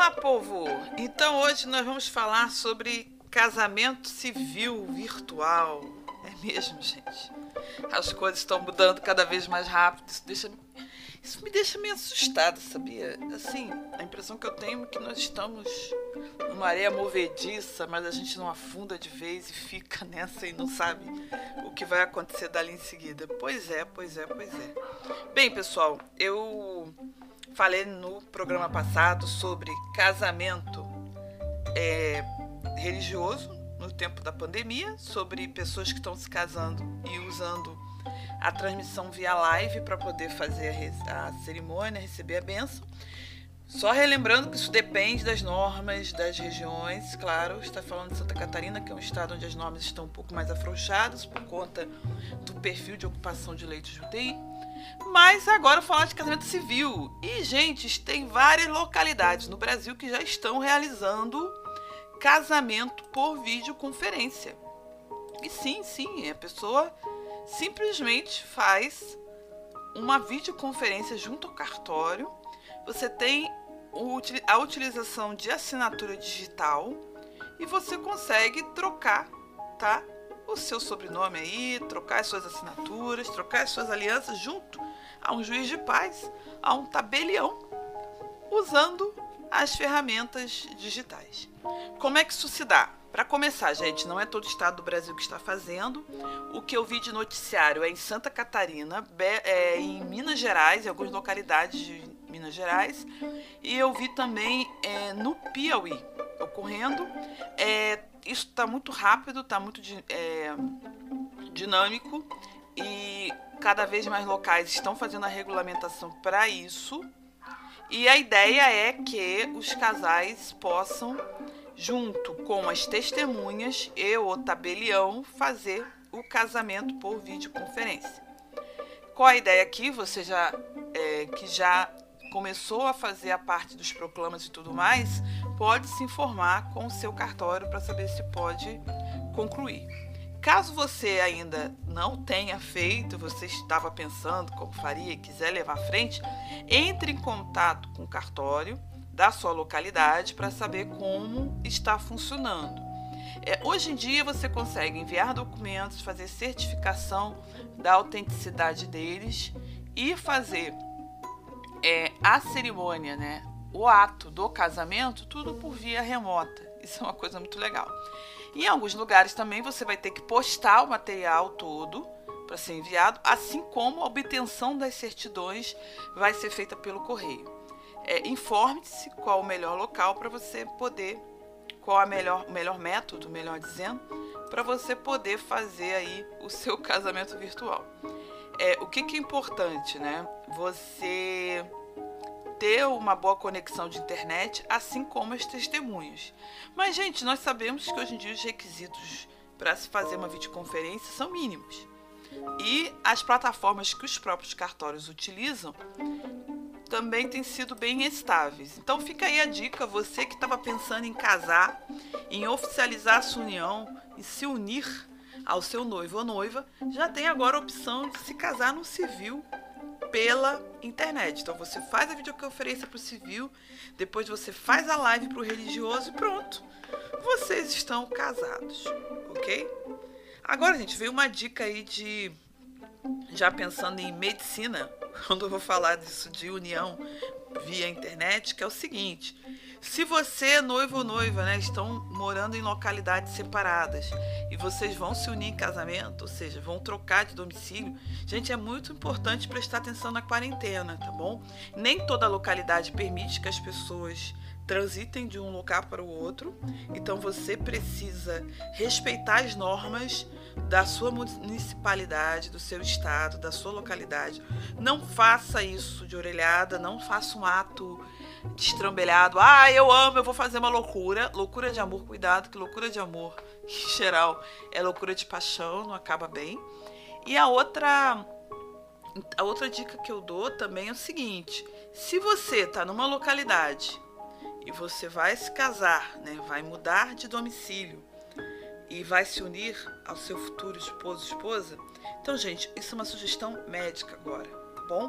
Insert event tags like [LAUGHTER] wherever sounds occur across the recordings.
Olá, povo! Então hoje nós vamos falar sobre casamento civil virtual. É mesmo, gente? As coisas estão mudando cada vez mais rápido. Isso, deixa, isso me deixa meio assustada, sabia? Assim, a impressão que eu tenho é que nós estamos numa areia movediça, mas a gente não afunda de vez e fica [LAUGHS] nessa e não sabe o que vai acontecer dali em seguida. Pois é, pois é, pois é. Bem, pessoal, eu falei no programa passado sobre casamento é, religioso no tempo da pandemia, sobre pessoas que estão se casando e usando a transmissão via live para poder fazer a, a cerimônia, receber a benção. Só relembrando que isso depende das normas das regiões, claro, está falando de Santa Catarina, que é um estado onde as normas estão um pouco mais afrouxadas por conta do perfil de ocupação de leitos de UTI. Mas agora falar de casamento civil. E, gente, tem várias localidades no Brasil que já estão realizando casamento por videoconferência. E sim, sim, a pessoa simplesmente faz uma videoconferência junto ao cartório. Você tem a utilização de assinatura digital e você consegue trocar, tá? O seu sobrenome aí, trocar as suas assinaturas, trocar as suas alianças junto a um juiz de paz, a um tabelião, usando as ferramentas digitais. Como é que isso se dá? Para começar, gente, não é todo estado do Brasil que está fazendo. O que eu vi de noticiário é em Santa Catarina, é, em Minas Gerais, em algumas localidades de Minas Gerais, e eu vi também é, no Piauí ocorrendo. É, isso está muito rápido, está muito é, dinâmico e cada vez mais locais estão fazendo a regulamentação para isso. E a ideia é que os casais possam, junto com as testemunhas e o tabelião, fazer o casamento por videoconferência. Qual a ideia aqui? Você já é, que já começou a fazer a parte dos proclamas e tudo mais, pode se informar com o seu cartório para saber se pode concluir. Caso você ainda não tenha feito, você estava pensando como faria e quiser levar à frente, entre em contato com o cartório da sua localidade para saber como está funcionando. É, hoje em dia você consegue enviar documentos, fazer certificação da autenticidade deles e fazer é, a cerimônia, né, o ato do casamento, tudo por via remota. Isso é uma coisa muito legal. Em alguns lugares também você vai ter que postar o material todo para ser enviado, assim como a obtenção das certidões vai ser feita pelo correio. É, Informe-se qual o melhor local para você poder, qual a melhor, o melhor método, melhor dizendo, para você poder fazer aí o seu [LAUGHS] casamento virtual. É, o que, que é importante, né? Você ter uma boa conexão de internet, assim como as testemunhas. Mas, gente, nós sabemos que hoje em dia os requisitos para se fazer uma videoconferência são mínimos. E as plataformas que os próprios cartórios utilizam também têm sido bem estáveis. Então fica aí a dica, você que estava pensando em casar, em oficializar a sua união e se unir ao seu noivo ou noiva, já tem agora a opção de se casar no civil pela internet. Então você faz a videoconferência para o civil, depois você faz a live para o religioso e pronto. Vocês estão casados, ok? Agora, gente, veio uma dica aí de. Já pensando em medicina, [LAUGHS] quando eu vou falar disso de união via internet, que é o seguinte: se você, noivo ou noiva, né, estão morando em localidades separadas e vocês vão se unir em casamento, ou seja, vão trocar de domicílio, gente, é muito importante prestar atenção na quarentena, tá bom? Nem toda localidade permite que as pessoas transitem de um lugar para o outro, então você precisa respeitar as normas da sua municipalidade, do seu estado, da sua localidade. Não faça isso de orelhada, não faça um ato destrambelhado. Ah, eu amo, eu vou fazer uma loucura. Loucura de amor, cuidado, que loucura de amor, [LAUGHS] em geral, é loucura de paixão, não acaba bem. E a outra a outra dica que eu dou também é o seguinte: se você está numa localidade e você vai se casar, né, vai mudar de domicílio e vai se unir ao seu futuro esposo, esposa, então, gente, isso é uma sugestão médica agora, tá bom?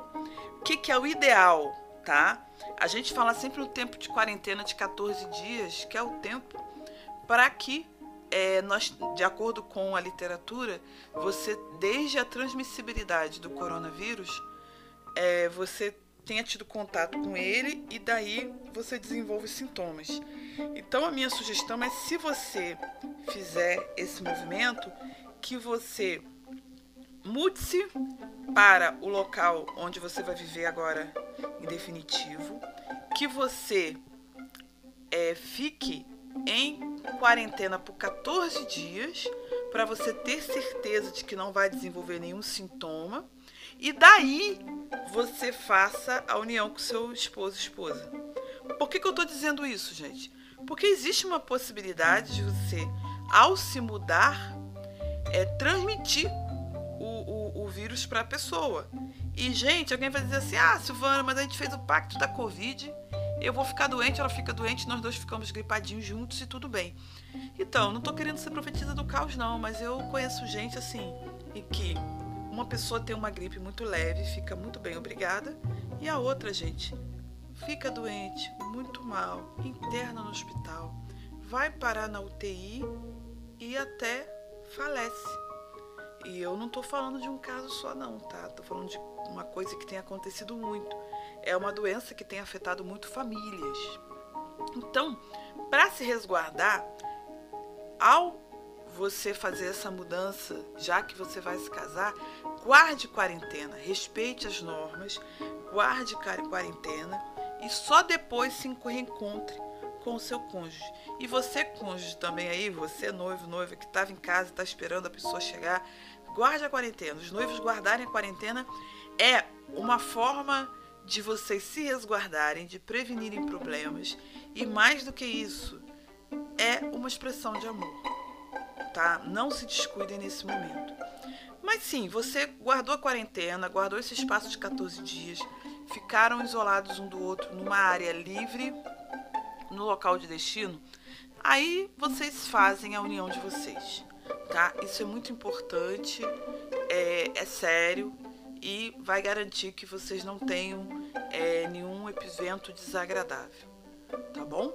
O que, que é o ideal, tá? A gente fala sempre no tempo de quarentena de 14 dias, que é o tempo para que é, nós, de acordo com a literatura, você, desde a transmissibilidade do coronavírus, é, você tenha tido contato com ele e daí você desenvolve sintomas. Então a minha sugestão é se você fizer esse movimento, que você mude-se para o local onde você vai viver agora em definitivo, que você é, fique em quarentena por 14 dias para você ter certeza de que não vai desenvolver nenhum sintoma e daí você faça a união com seu esposo esposa. Por que, que eu estou dizendo isso, gente? Porque existe uma possibilidade de você, ao se mudar, é, transmitir vírus para a pessoa. E, gente, alguém vai dizer assim: ah, Silvana, mas a gente fez o pacto da Covid eu vou ficar doente, ela fica doente, nós dois ficamos gripadinhos juntos e tudo bem. Então, não tô querendo ser profetisa do caos, não, mas eu conheço gente assim, em que uma pessoa tem uma gripe muito leve, fica muito bem, obrigada, e a outra, gente, fica doente, muito mal, interna no hospital, vai parar na UTI e até falece. E eu não estou falando de um caso só, não, tá? Estou falando de uma coisa que tem acontecido muito é uma doença que tem afetado muito famílias. Então, para se resguardar, ao você fazer essa mudança, já que você vai se casar, guarde quarentena, respeite as normas, guarde quarentena e só depois se reencontre com o seu cônjuge. E você, cônjuge, também aí, você, noivo, noiva, que estava em casa está esperando a pessoa chegar, guarde a quarentena. Os noivos guardarem a quarentena é uma forma de vocês se resguardarem, de prevenirem problemas e mais do que isso, é uma expressão de amor, tá? Não se descuidem nesse momento. Mas sim, você guardou a quarentena, guardou esse espaço de 14 dias, ficaram isolados um do outro numa área livre, no local de destino, aí vocês fazem a união de vocês, tá? Isso é muito importante, é, é sério, e vai garantir que vocês não tenham é, nenhum evento desagradável, tá bom?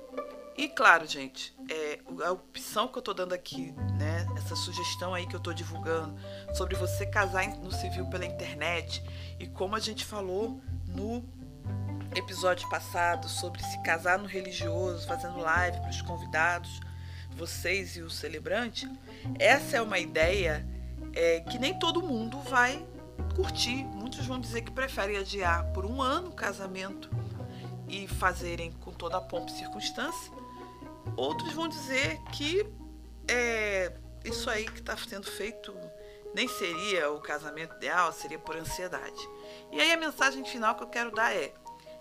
E claro, gente, é, a opção que eu tô dando aqui, né, essa sugestão aí que eu tô divulgando sobre você casar no civil pela internet e como a gente falou no episódio passado sobre se casar no religioso, fazendo live para os convidados, vocês e o celebrante, essa é uma ideia é, que nem todo mundo vai curtir. Muitos vão dizer que preferem adiar por um ano o casamento e fazerem com toda a pompa e circunstância. Outros vão dizer que é, isso aí que está sendo feito nem seria o casamento ideal, seria por ansiedade. E aí a mensagem final que eu quero dar é: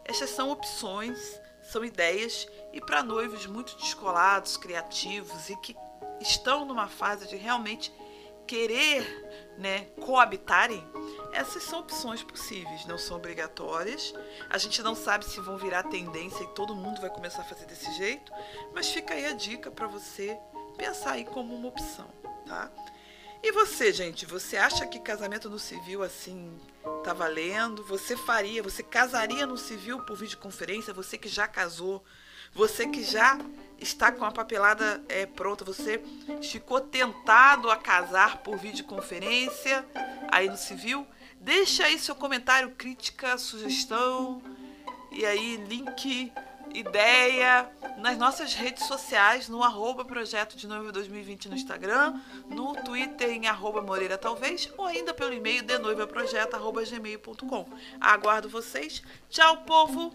essas são opções, são ideias, e para noivos muito descolados, criativos e que estão numa fase de realmente querer né, coabitarem, essas são opções possíveis, não são obrigatórias. A gente não sabe se vão virar tendência e todo mundo vai começar a fazer desse jeito, mas fica aí a dica para você pensar aí como uma opção, tá? E você, gente, você acha que casamento no civil assim tá valendo? Você faria, você casaria no civil por videoconferência? Você que já casou, você que já está com a papelada é, pronta, você ficou tentado a casar por videoconferência aí no civil? Deixa aí seu comentário, crítica, sugestão e aí link, ideia nas nossas redes sociais, no arroba Projeto de Noiva 2020 no Instagram, no Twitter em arroba Moreira Talvez, ou ainda pelo e-mail de noivaprojeto arroba gmail.com. Aguardo vocês. Tchau, povo!